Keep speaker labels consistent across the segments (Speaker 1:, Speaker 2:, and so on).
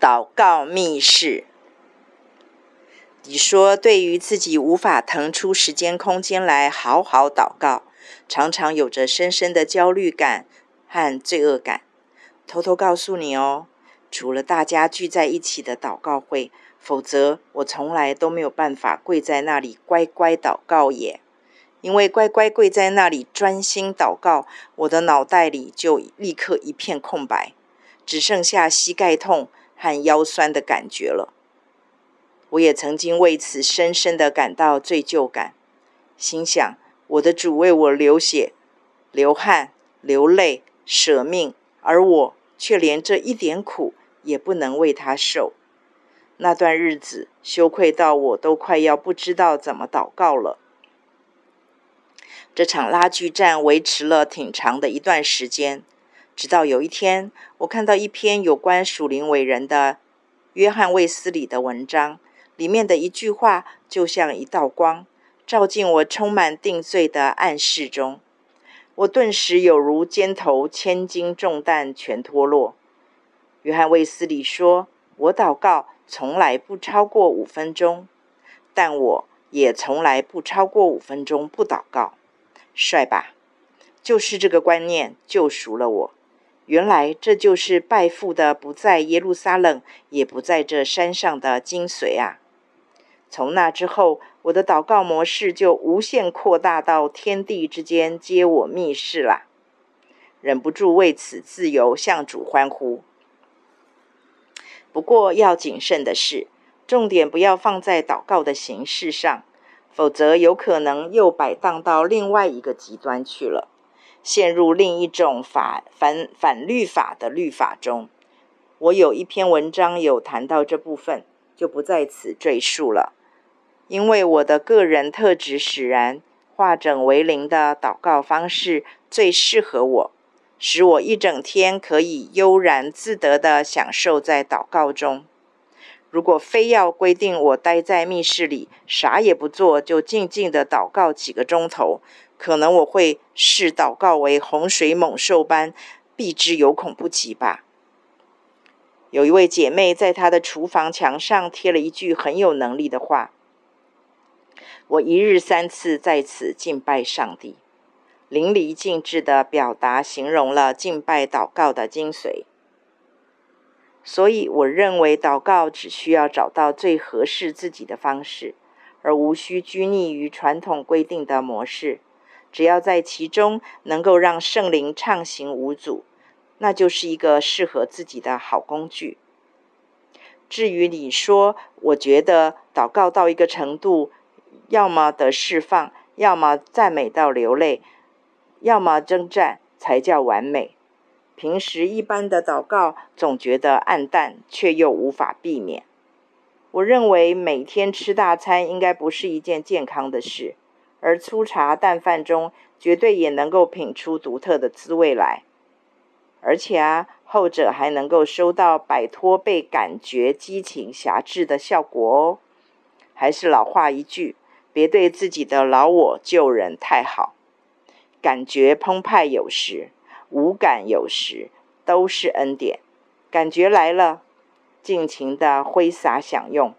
Speaker 1: 祷告密室。你说，对于自己无法腾出时间空间来好好祷告，常常有着深深的焦虑感和罪恶感。偷偷告诉你哦，除了大家聚在一起的祷告会，否则我从来都没有办法跪在那里乖乖祷告耶。因为乖乖跪在那里专心祷告，我的脑袋里就立刻一片空白，只剩下膝盖痛和腰酸的感觉了。我也曾经为此深深的感到罪疚感，心想：我的主为我流血、流汗、流泪、舍命，而我却连这一点苦也不能为他受。那段日子，羞愧到我都快要不知道怎么祷告了。这场拉锯战维持了挺长的一段时间。直到有一天，我看到一篇有关属灵伟人的约翰卫斯理的文章，里面的一句话就像一道光，照进我充满定罪的暗室中。我顿时有如肩头千斤重担全脱落。约翰卫斯理说：“我祷告从来不超过五分钟，但我也从来不超过五分钟不祷告。”帅吧？就是这个观念救赎了我。原来这就是拜父的不在耶路撒冷，也不在这山上的精髓啊！从那之后，我的祷告模式就无限扩大到天地之间皆我密室啦，忍不住为此自由向主欢呼。不过要谨慎的是，重点不要放在祷告的形式上，否则有可能又摆荡到另外一个极端去了。陷入另一种法反反律法的律法中，我有一篇文章有谈到这部分，就不在此赘述了。因为我的个人特质使然，化整为零的祷告方式最适合我，使我一整天可以悠然自得地享受在祷告中。如果非要规定我待在密室里啥也不做，就静静地祷告几个钟头。可能我会视祷告为洪水猛兽般，避之有恐不及吧。有一位姐妹在她的厨房墙上贴了一句很有能力的话：“我一日三次在此敬拜上帝。”淋漓尽致的表达形容了敬拜祷告的精髓。所以，我认为祷告只需要找到最合适自己的方式，而无需拘泥于传统规定的模式。只要在其中能够让圣灵畅行无阻，那就是一个适合自己的好工具。至于你说，我觉得祷告到一个程度，要么得释放，要么赞美到流泪，要么征战才叫完美。平时一般的祷告总觉得暗淡，却又无法避免。我认为每天吃大餐应该不是一件健康的事。而粗茶淡饭中，绝对也能够品出独特的滋味来，而且啊，后者还能够收到摆脱被感觉激情辖制的效果哦。还是老话一句，别对自己的老我救人太好。感觉澎湃有时，无感有时，都是恩典。感觉来了，尽情的挥洒享用；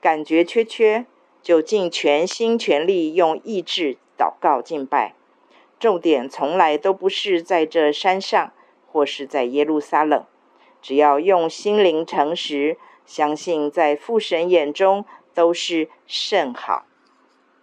Speaker 1: 感觉缺缺。就尽全心全力用意志祷告敬拜，重点从来都不是在这山上，或是在耶路撒冷，只要用心灵诚实，相信在父神眼中都是甚好。